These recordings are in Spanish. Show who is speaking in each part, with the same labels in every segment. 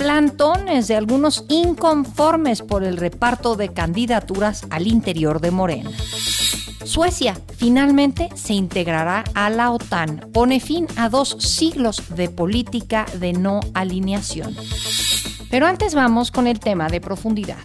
Speaker 1: plantones de algunos inconformes por el reparto de candidaturas al interior de Morena. Suecia finalmente se integrará a la OTAN. Pone fin a dos siglos de política de no alineación. Pero antes vamos con el tema de profundidad.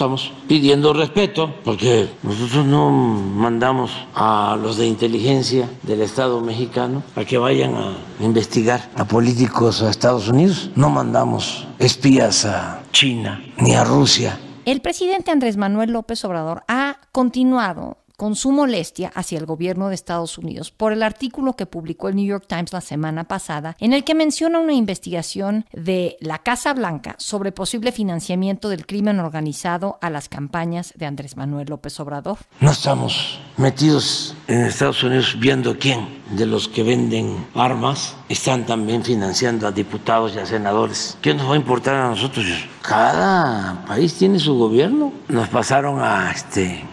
Speaker 2: Estamos pidiendo respeto porque nosotros no mandamos a los de inteligencia del Estado mexicano a que vayan a investigar a políticos a Estados Unidos. No mandamos espías a China ni a Rusia.
Speaker 1: El presidente Andrés Manuel López Obrador ha continuado con su molestia hacia el gobierno de Estados Unidos por el artículo que publicó el New York Times la semana pasada, en el que menciona una investigación de la Casa Blanca sobre posible financiamiento del crimen organizado a las campañas de Andrés Manuel López Obrador.
Speaker 2: No estamos metidos en Estados Unidos viendo quién de los que venden armas están también financiando a diputados y a senadores. ¿Qué nos va a importar a nosotros? Cada país tiene su gobierno. Nos pasaron a este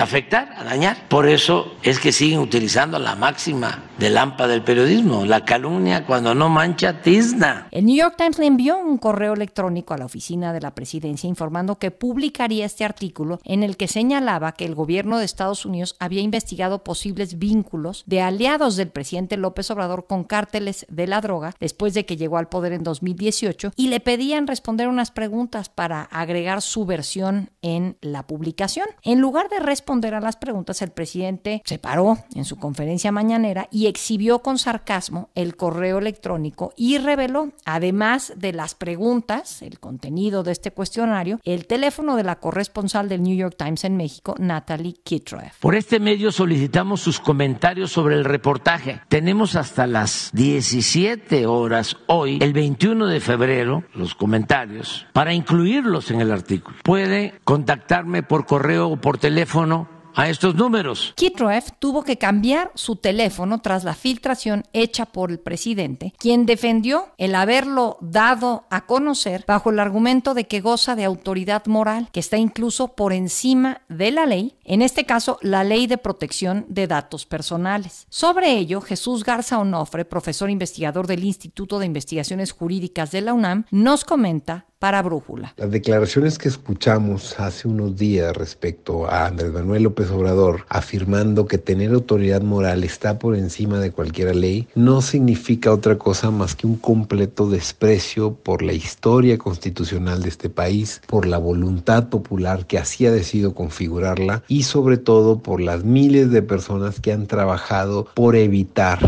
Speaker 2: afectar, a dañar. Por eso es que siguen utilizando la máxima de lámpara del periodismo, la calumnia cuando no mancha tizna.
Speaker 1: El New York Times le envió un correo electrónico a la oficina de la presidencia informando que publicaría este artículo en el que señalaba que el gobierno de Estados Unidos había investigado posibles vínculos de aliados del presidente López Obrador con cárteles de la droga después de que llegó al poder en 2018 y le pedían responder unas preguntas para agregar su versión en la publicación. En lugar de responder a las preguntas, el presidente se paró en su conferencia mañanera y exhibió con sarcasmo el correo electrónico y reveló, además de las preguntas, el contenido de este cuestionario, el teléfono de la corresponsal del New York Times en México, Natalie Kitroev.
Speaker 2: Por este medio solicitamos sus comentarios sobre el reportaje. Tenemos hasta las 17 horas hoy, el 21 de febrero, los comentarios, para incluirlos en el artículo. Puede contactarme por correo o por teléfono a estos números.
Speaker 1: Kitroev tuvo que cambiar su teléfono tras la filtración hecha por el presidente, quien defendió el haberlo dado a conocer bajo el argumento de que goza de autoridad moral, que está incluso por encima de la ley, en este caso la ley de protección de datos personales. Sobre ello, Jesús Garza Onofre, profesor investigador del Instituto de Investigaciones Jurídicas de la UNAM, nos comenta para Brújula.
Speaker 3: Las declaraciones que escuchamos hace unos días respecto a Andrés Manuel López Obrador afirmando que tener autoridad moral está por encima de cualquier ley no significa otra cosa más que un completo desprecio por la historia constitucional de este país, por la voluntad popular que así ha decidido configurarla y sobre todo por las miles de personas que han trabajado por evitar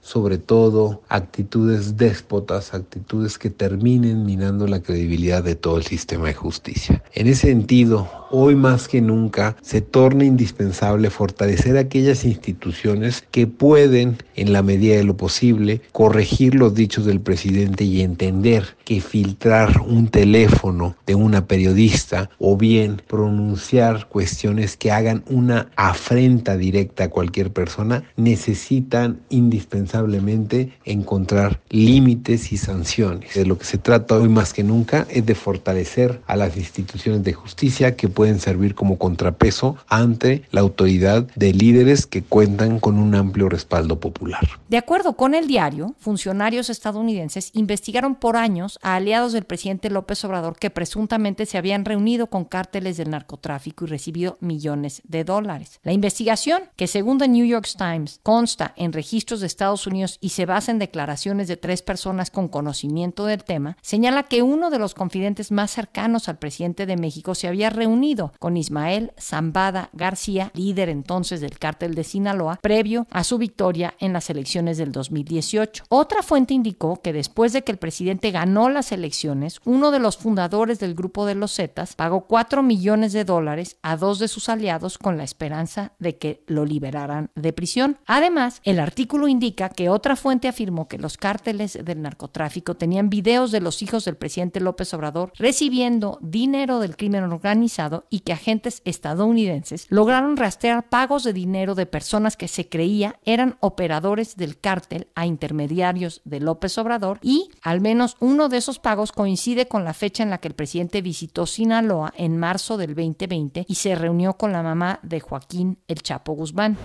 Speaker 3: sobre todo actitudes déspotas, actitudes que terminen minando la credibilidad de todo el sistema de justicia. En ese sentido, hoy más que nunca se torna indispensable fortalecer aquellas instituciones que pueden, en la medida de lo posible, corregir los dichos del presidente y entender que filtrar un teléfono de una periodista o bien pronunciar cuestiones que hagan una afrenta directa a cualquier persona necesitan indispensablemente encontrar límites y sanciones. De lo que se trata hoy más que nunca es de fortalecer a las instituciones de justicia que pueden servir como contrapeso ante la autoridad de líderes que cuentan con un amplio respaldo popular.
Speaker 1: De acuerdo con el diario, funcionarios estadounidenses investigaron por años a aliados del presidente López Obrador que presuntamente se habían reunido con cárteles del narcotráfico y recibido millones de dólares. La investigación, que según The New York Times consta en registros de Estados Unidos y se basa en declaraciones de tres personas con conocimiento del tema, señala que uno de los confidentes más cercanos al presidente de México se había reunido con Ismael Zambada García, líder entonces del cártel de Sinaloa, previo a su victoria en las elecciones del 2018. Otra fuente indicó que después de que el presidente ganó las elecciones, uno de los fundadores del grupo de los Zetas pagó 4 millones de dólares a dos de sus aliados con la esperanza de que lo liberaran de prisión. Además, el artículo indica que otra fuente afirmó que los cárteles del narcotráfico tenían videos de los hijos del presidente López Obrador recibiendo dinero del crimen organizado y que agentes estadounidenses lograron rastrear pagos de dinero de personas que se creía eran operadores del cártel a intermediarios de López Obrador y al menos uno de esos pagos coincide con la fecha en la que el presidente visitó Sinaloa en marzo del 2020 y se reunió con la mamá de Joaquín El Chapo Guzmán.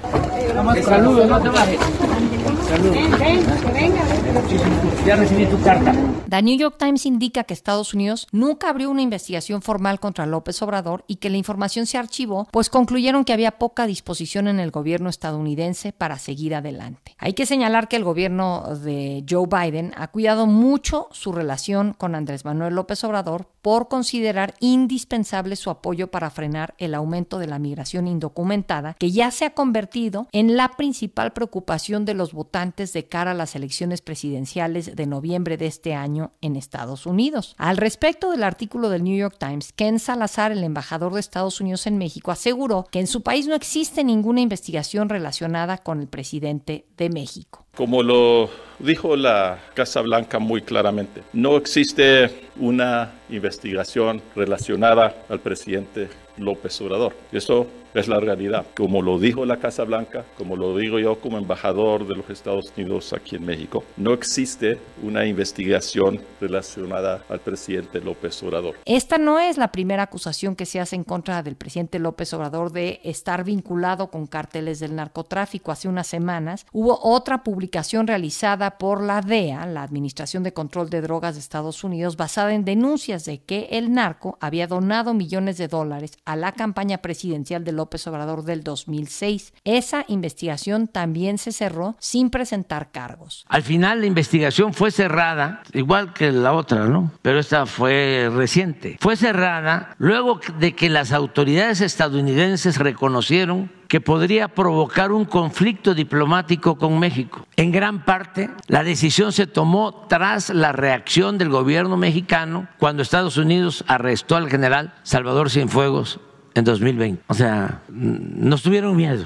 Speaker 1: Saludos, no te. Ya recibí tu carta. The New York Times indica que Estados Unidos nunca abrió una investigación formal contra López Obrador y que la información se archivó, pues concluyeron que había poca disposición en el gobierno estadounidense para seguir adelante. Hay que señalar que el gobierno de Joe Biden ha cuidado mucho su relación con Andrés Manuel López Obrador por considerar indispensable su apoyo para frenar el aumento de la migración indocumentada, que ya se ha convertido en la principal preocupación de los votantes de cara a las elecciones presidenciales de noviembre de este año en Estados Unidos. Al respecto del artículo del New York Times, Ken Salazar, el embajador de Estados Unidos en México, aseguró que en su país no existe ninguna investigación relacionada con el presidente de México.
Speaker 4: Como lo dijo la Casa Blanca muy claramente, no existe una investigación relacionada al presidente López Obrador. Eso es la realidad. Como lo dijo la Casa Blanca, como lo digo yo como embajador de los Estados Unidos aquí en México, no existe una investigación relacionada al presidente López Obrador.
Speaker 1: Esta no es la primera acusación que se hace en contra del presidente López Obrador de estar vinculado con cárteles del narcotráfico. Hace unas semanas hubo otra publicación realizada por la DEA, la Administración de Control de Drogas de Estados Unidos, basada en denuncias de que el narco había donado millones de dólares a la campaña presidencial de López Obrador del 2006. Esa investigación también se cerró sin presentar cargos.
Speaker 2: Al final la investigación fue cerrada, igual que la otra, ¿no? Pero esta fue reciente. Fue cerrada luego de que las autoridades estadounidenses reconocieron que podría provocar un conflicto diplomático con México. En gran parte, la decisión se tomó tras la reacción del gobierno mexicano cuando Estados Unidos arrestó al general Salvador Cienfuegos en 2020. O sea, nos tuvieron miedo.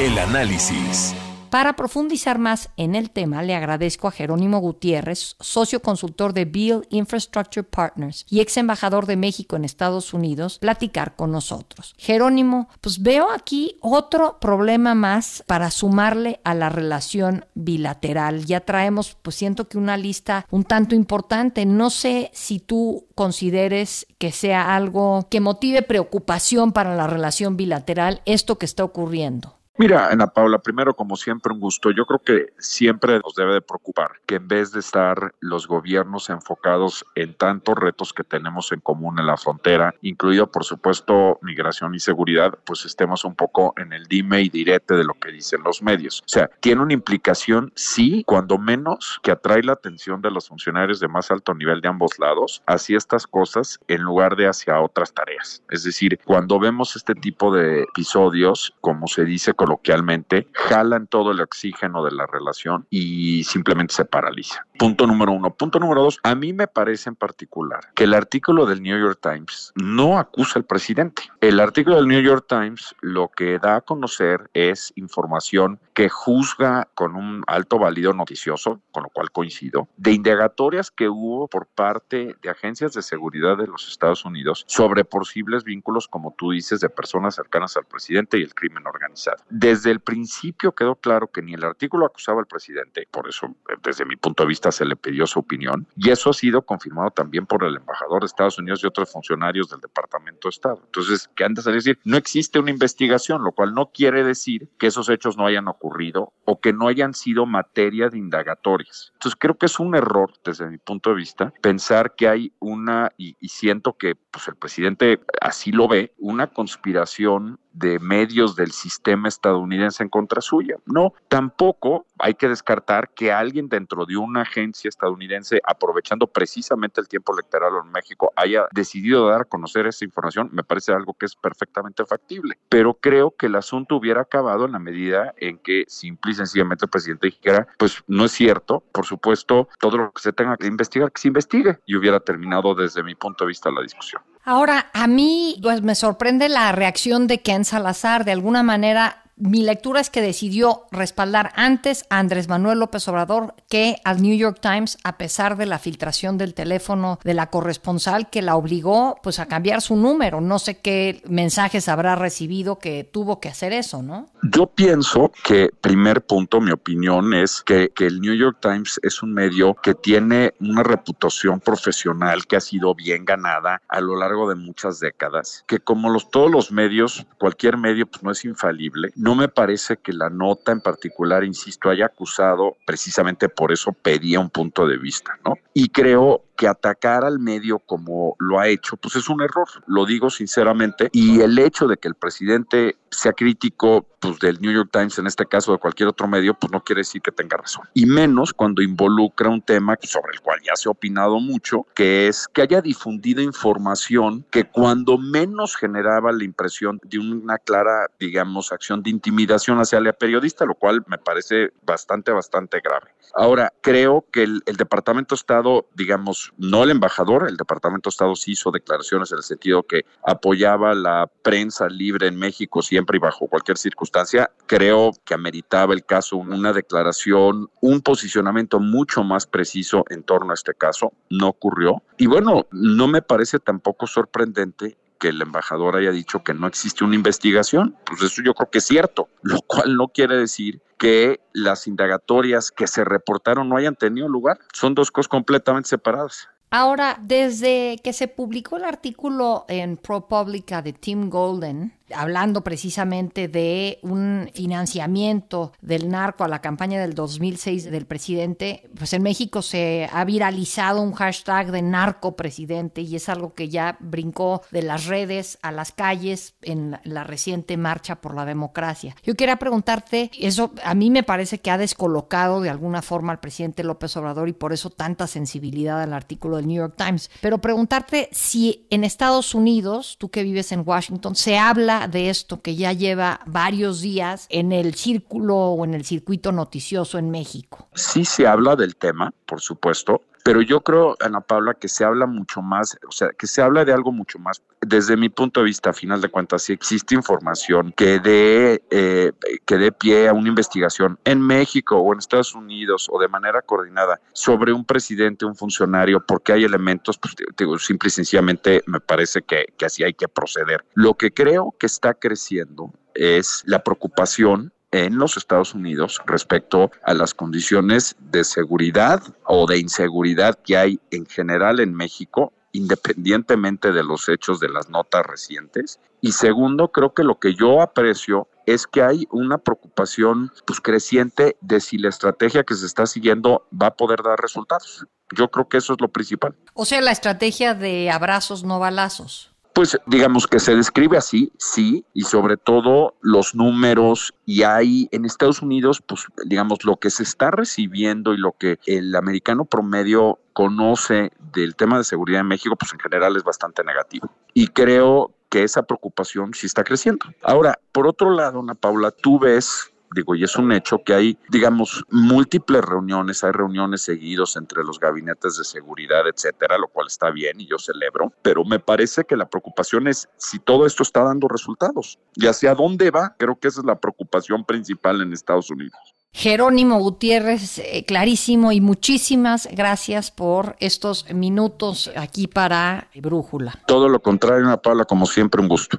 Speaker 5: El análisis.
Speaker 1: Para profundizar más en el tema, le agradezco a Jerónimo Gutiérrez, socio consultor de Bill Infrastructure Partners y ex embajador de México en Estados Unidos, platicar con nosotros. Jerónimo, pues veo aquí otro problema más para sumarle a la relación bilateral. Ya traemos, pues siento que una lista un tanto importante. No sé si tú consideres que sea algo que motive preocupación para la relación bilateral esto que está ocurriendo.
Speaker 6: Mira, Ana Paula, primero, como siempre, un gusto. Yo creo que siempre nos debe de preocupar que en vez de estar los gobiernos enfocados en tantos retos que tenemos en común en la frontera, incluido, por supuesto, migración y seguridad, pues estemos un poco en el dime y direte de lo que dicen los medios. O sea, tiene una implicación, sí, cuando menos, que atrae la atención de los funcionarios de más alto nivel de ambos lados hacia estas cosas en lugar de hacia otras tareas. Es decir, cuando vemos este tipo de episodios, como se dice, coloquialmente, jalan todo el oxígeno de la relación y simplemente se paraliza. Punto número uno. Punto número dos, a mí me parece en particular que el artículo del New York Times no acusa al presidente. El artículo del New York Times lo que da a conocer es información que juzga con un alto válido noticioso, con lo cual coincido, de indagatorias que hubo por parte de agencias de seguridad de los Estados Unidos sobre posibles vínculos, como tú dices, de personas cercanas al presidente y el crimen organizado. Desde el principio quedó claro que ni el artículo acusaba al presidente, por eso desde mi punto de vista se le pidió su opinión, y eso ha sido confirmado también por el embajador de Estados Unidos y otros funcionarios del Departamento de Estado. Entonces, ¿qué antes de decir? No existe una investigación, lo cual no quiere decir que esos hechos no hayan ocurrido o que no hayan sido materia de indagatorias. Entonces, creo que es un error, desde mi punto de vista, pensar que hay una, y, y siento que pues, el presidente así lo ve, una conspiración de medios del sistema estadounidense en contra suya. No, tampoco hay que descartar que alguien dentro de una agencia estadounidense, aprovechando precisamente el tiempo electoral en México, haya decidido dar a conocer esa información. Me parece algo que es perfectamente factible. Pero creo que el asunto hubiera acabado en la medida en que simple y sencillamente el presidente dijera, pues no es cierto, por supuesto, todo lo que se tenga que investigar, que se investigue. Y hubiera terminado desde mi punto de vista la discusión.
Speaker 1: Ahora, a mí pues, me sorprende la reacción de Ken Salazar. De alguna manera, mi lectura es que decidió respaldar antes a Andrés Manuel López Obrador que al New York Times, a pesar de la filtración del teléfono de la corresponsal que la obligó pues a cambiar su número. No sé qué mensajes habrá recibido que tuvo que hacer eso, ¿no?
Speaker 6: Yo pienso que, primer punto, mi opinión es que, que el New York Times es un medio que tiene una reputación profesional que ha sido bien ganada a lo largo de muchas décadas, que como los, todos los medios, cualquier medio pues no es infalible. No me parece que la nota en particular, insisto, haya acusado, precisamente por eso pedía un punto de vista, ¿no? Y creo que atacar al medio como lo ha hecho, pues es un error, lo digo sinceramente, y el hecho de que el presidente sea crítico pues, del New York Times, en este caso de cualquier otro medio, pues no quiere decir que tenga razón. Y menos cuando involucra un tema sobre el cual ya se ha opinado mucho, que es que haya difundido información que cuando menos generaba la impresión de una clara, digamos, acción de intimidación hacia la periodista, lo cual me parece bastante, bastante grave. Ahora, creo que el, el Departamento de Estado, digamos, no el embajador, el Departamento de Estado sí hizo declaraciones en el sentido que apoyaba la prensa libre en México siempre y bajo cualquier circunstancia. Creo que ameritaba el caso una declaración, un posicionamiento mucho más preciso en torno a este caso. No ocurrió. Y bueno, no me parece tampoco sorprendente que el embajador haya dicho que no existe una investigación. Pues eso yo creo que es cierto, lo cual no quiere decir que las indagatorias que se reportaron no hayan tenido lugar. Son dos cosas completamente separadas.
Speaker 1: Ahora, desde que se publicó el artículo en ProPublica de Tim Golden, hablando precisamente de un financiamiento del narco a la campaña del 2006 del presidente, pues en México se ha viralizado un hashtag de narco presidente y es algo que ya brincó de las redes a las calles en la reciente marcha por la democracia. Yo quería preguntarte, eso a mí me parece que ha descolocado de alguna forma al presidente López Obrador y por eso tanta sensibilidad al artículo del New York Times, pero preguntarte si en Estados Unidos, tú que vives en Washington, se habla de esto que ya lleva varios días en el círculo o en el circuito noticioso en México?
Speaker 6: Sí se habla del tema, por supuesto, pero yo creo, Ana Paula, que se habla mucho más, o sea, que se habla de algo mucho más. Desde mi punto de vista, a final de cuentas, si existe información que dé, eh, que dé pie a una investigación en México o en Estados Unidos o de manera coordinada sobre un presidente, un funcionario, porque hay elementos, pues digo, simple y sencillamente me parece que, que así hay que proceder. Lo que creo que está creciendo es la preocupación en los Estados Unidos respecto a las condiciones de seguridad o de inseguridad que hay en general en México independientemente de los hechos de las notas recientes. Y segundo, creo que lo que yo aprecio es que hay una preocupación pues, creciente de si la estrategia que se está siguiendo va a poder dar resultados. Yo creo que eso es lo principal.
Speaker 1: O sea, la estrategia de abrazos, no balazos.
Speaker 6: Pues digamos que se describe así, sí, y sobre todo los números y hay en Estados Unidos, pues digamos lo que se está recibiendo y lo que el americano promedio conoce del tema de seguridad en México, pues en general es bastante negativo. Y creo que esa preocupación sí está creciendo. Ahora, por otro lado, Ana Paula, tú ves digo, y es un hecho que hay, digamos, múltiples reuniones, hay reuniones seguidos entre los gabinetes de seguridad, etcétera, lo cual está bien y yo celebro, pero me parece que la preocupación es si todo esto está dando resultados y hacia dónde va, creo que esa es la preocupación principal en Estados Unidos.
Speaker 1: Jerónimo Gutiérrez, eh, clarísimo y muchísimas gracias por estos minutos aquí para Brújula.
Speaker 6: Todo lo contrario, Ana Paula, como siempre, un gusto.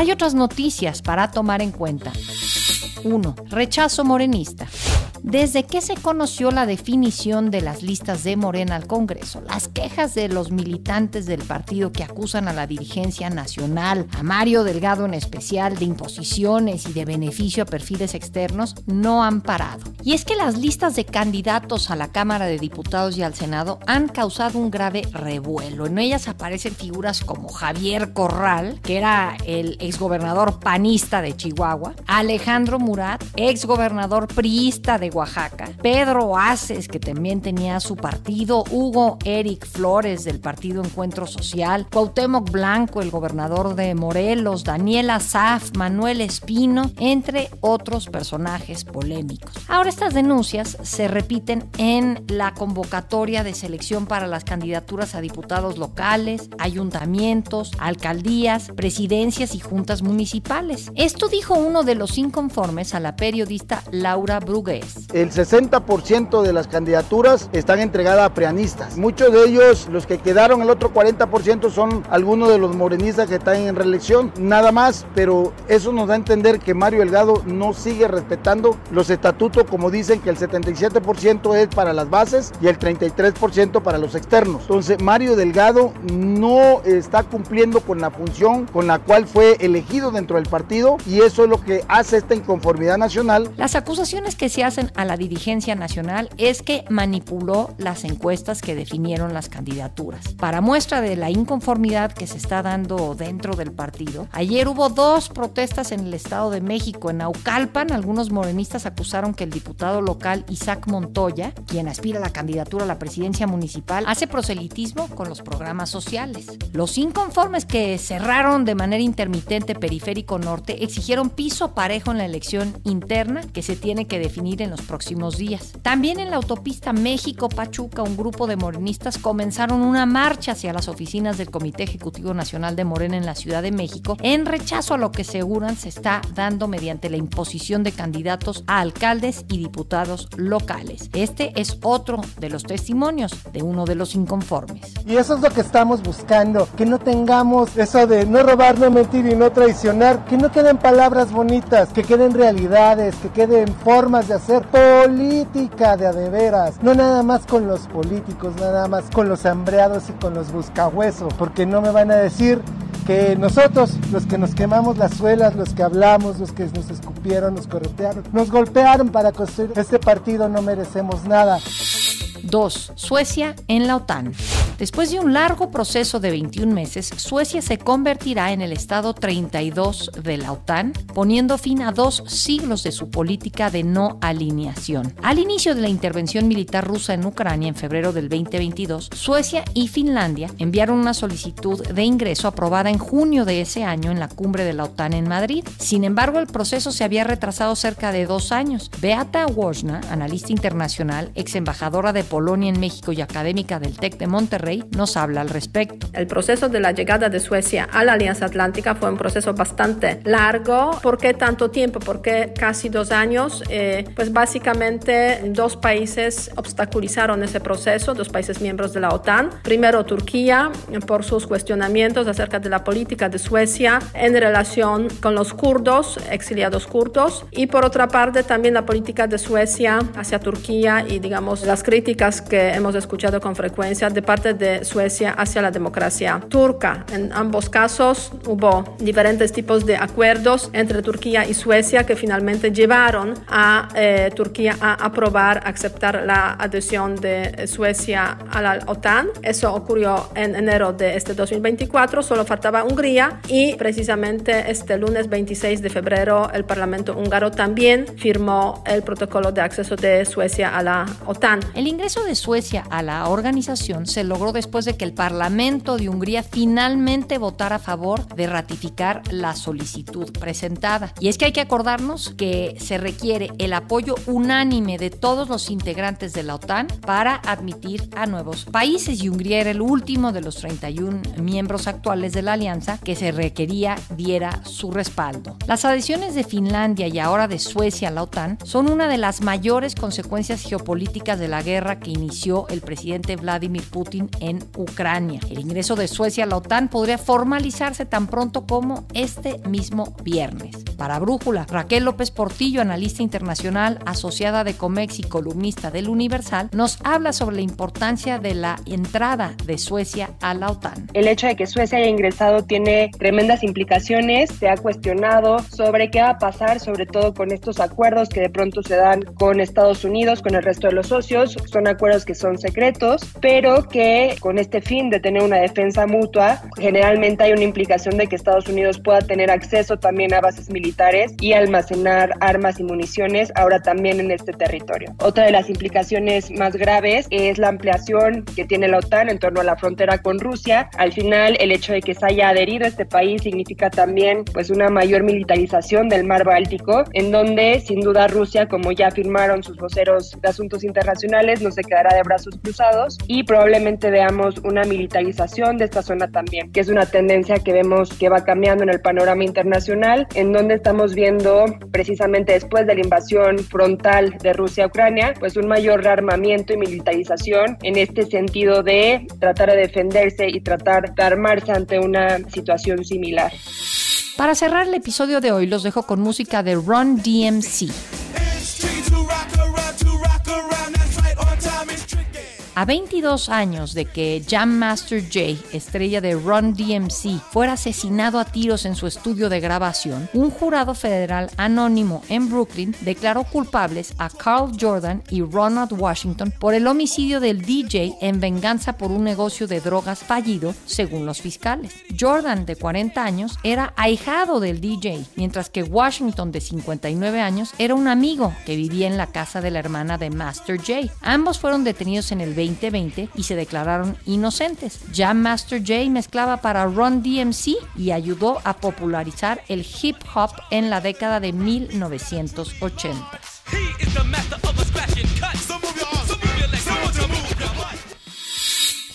Speaker 1: Hay otras noticias para tomar en cuenta. 1. Rechazo morenista. Desde que se conoció la definición de las listas de Morena al Congreso, las quejas de los militantes del partido que acusan a la dirigencia nacional, a Mario Delgado en especial, de imposiciones y de beneficio a perfiles externos, no han parado. Y es que las listas de candidatos a la Cámara de Diputados y al Senado han causado un grave revuelo. En ellas aparecen figuras como Javier Corral, que era el exgobernador panista de Chihuahua, Alejandro Murat, exgobernador priista de Oaxaca, Pedro Aces, que también tenía su partido, Hugo Eric Flores del partido Encuentro Social, Cuauhtémoc Blanco, el gobernador de Morelos, Daniela Saf, Manuel Espino, entre otros personajes polémicos. Ahora estas denuncias se repiten en la convocatoria de selección para las candidaturas a diputados locales, ayuntamientos, alcaldías, presidencias y juntas municipales. Esto dijo uno de los inconformes a la periodista Laura Brugués.
Speaker 7: El 60% de las candidaturas están entregadas a preanistas. Muchos de ellos, los que quedaron, el otro 40% son algunos de los morenistas que están en reelección, nada más, pero eso nos da a entender que Mario Delgado no sigue respetando los estatutos como dicen que el 77% es para las bases y el 33% para los externos. Entonces Mario Delgado no está cumpliendo con la función con la cual fue elegido dentro del partido y eso es lo que hace esta inconformidad nacional.
Speaker 1: Las acusaciones que se hacen a la dirigencia nacional es que manipuló las encuestas que definieron las candidaturas. Para muestra de la inconformidad que se está dando dentro del partido, ayer hubo dos protestas en el Estado de México. En Naucalpan, algunos morenistas acusaron que el diputado local Isaac Montoya, quien aspira a la candidatura a la presidencia municipal, hace proselitismo con los programas sociales. Los inconformes que cerraron de manera intermitente Periférico Norte exigieron piso parejo en la elección interna que se tiene que definir en los próximos días. También en la autopista México-Pachuca, un grupo de morenistas comenzaron una marcha hacia las oficinas del Comité Ejecutivo Nacional de Morena en la Ciudad de México en rechazo a lo que aseguran se está dando mediante la imposición de candidatos a alcaldes y diputados locales. Este es otro de los testimonios de uno de los inconformes.
Speaker 8: Y eso es lo que estamos buscando, que no tengamos eso de no robar, no mentir y no traicionar, que no queden palabras bonitas, que queden realidades, que queden formas de hacer política de adeveras, no nada más con los políticos, nada más con los hambreados y con los buscahuesos, porque no me van a decir que nosotros, los que nos quemamos las suelas, los que hablamos, los que nos escupieron, nos corretearon, nos golpearon para construir este partido, no merecemos nada.
Speaker 1: 2. Suecia en la OTAN. Después de un largo proceso de 21 meses, Suecia se convertirá en el Estado 32 de la OTAN, poniendo fin a dos siglos de su política de no alineación. Al inicio de la intervención militar rusa en Ucrania en febrero del 2022, Suecia y Finlandia enviaron una solicitud de ingreso aprobada en junio de ese año en la cumbre de la OTAN en Madrid. Sin embargo, el proceso se había retrasado cerca de dos años. Beata Wojna, analista internacional, ex embajadora de Polonia en México y académica del TEC de Monterrey, nos habla al respecto.
Speaker 9: El proceso de la llegada de Suecia a la Alianza Atlántica fue un proceso bastante largo. ¿Por qué tanto tiempo? ¿Por qué casi dos años? Eh, pues básicamente dos países obstaculizaron ese proceso, dos países miembros de la OTAN. Primero Turquía, por sus cuestionamientos acerca de la política de Suecia en relación con los kurdos, exiliados kurdos. Y por otra parte también la política de Suecia hacia Turquía y digamos las críticas que hemos escuchado con frecuencia de parte de Suecia hacia la democracia turca. En ambos casos hubo diferentes tipos de acuerdos entre Turquía y Suecia que finalmente llevaron a eh, Turquía a aprobar, aceptar la adhesión de Suecia a la OTAN. Eso ocurrió en enero de este 2024, solo faltaba Hungría y precisamente este lunes 26 de febrero el Parlamento húngaro también firmó el protocolo de acceso de Suecia a la OTAN.
Speaker 1: El ingreso de Suecia a la organización se logró después de que el Parlamento de Hungría finalmente votara a favor de ratificar la solicitud presentada. Y es que hay que acordarnos que se requiere el apoyo unánime de todos los integrantes de la OTAN para admitir a nuevos países y Hungría era el último de los 31 miembros actuales de la alianza que se requería diera su respaldo. Las adhesiones de Finlandia y ahora de Suecia a la OTAN son una de las mayores consecuencias geopolíticas de la guerra que inició el presidente Vladimir Putin en Ucrania. El ingreso de Suecia a la OTAN podría formalizarse tan pronto como este mismo viernes. Para Brújula, Raquel López Portillo, analista internacional, asociada de Comex y columnista del Universal, nos habla sobre la importancia de la entrada de Suecia a la OTAN.
Speaker 10: El hecho de que Suecia haya ingresado tiene tremendas implicaciones. Se ha cuestionado sobre qué va a pasar, sobre todo con estos acuerdos que de pronto se dan con Estados Unidos, con el resto de los socios. Son acuerdos que son secretos, pero que con este fin de tener una defensa mutua, generalmente hay una implicación de que Estados Unidos pueda tener acceso también a bases militares y almacenar armas y municiones ahora también en este territorio. Otra de las implicaciones más graves es la ampliación que tiene la OTAN en torno a la frontera con Rusia. Al final, el hecho de que se haya adherido a este país significa también pues una mayor militarización del mar Báltico, en donde sin duda Rusia, como ya afirmaron sus voceros de asuntos internacionales, no se quedará de brazos cruzados y probablemente veamos una militarización de esta zona también, que es una tendencia que vemos que va cambiando en el panorama internacional, en donde estamos viendo precisamente después de la invasión frontal de Rusia a Ucrania, pues un mayor rearmamiento y militarización en este sentido de tratar de defenderse y tratar de armarse ante una situación similar.
Speaker 1: Para cerrar el episodio de hoy los dejo con música de Run DMC. A 22 años de que Jam Master Jay, estrella de Run DMC, fuera asesinado a tiros en su estudio de grabación, un jurado federal anónimo en Brooklyn declaró culpables a Carl Jordan y Ronald Washington por el homicidio del DJ en venganza por un negocio de drogas fallido, según los fiscales. Jordan, de 40 años, era ahijado del DJ, mientras que Washington, de 59 años, era un amigo que vivía en la casa de la hermana de Master Jay. Ambos fueron detenidos en el 20 2020 y se declararon inocentes. Jam Master Jay mezclaba para Run DMC y ayudó a popularizar el hip hop en la década de 1980.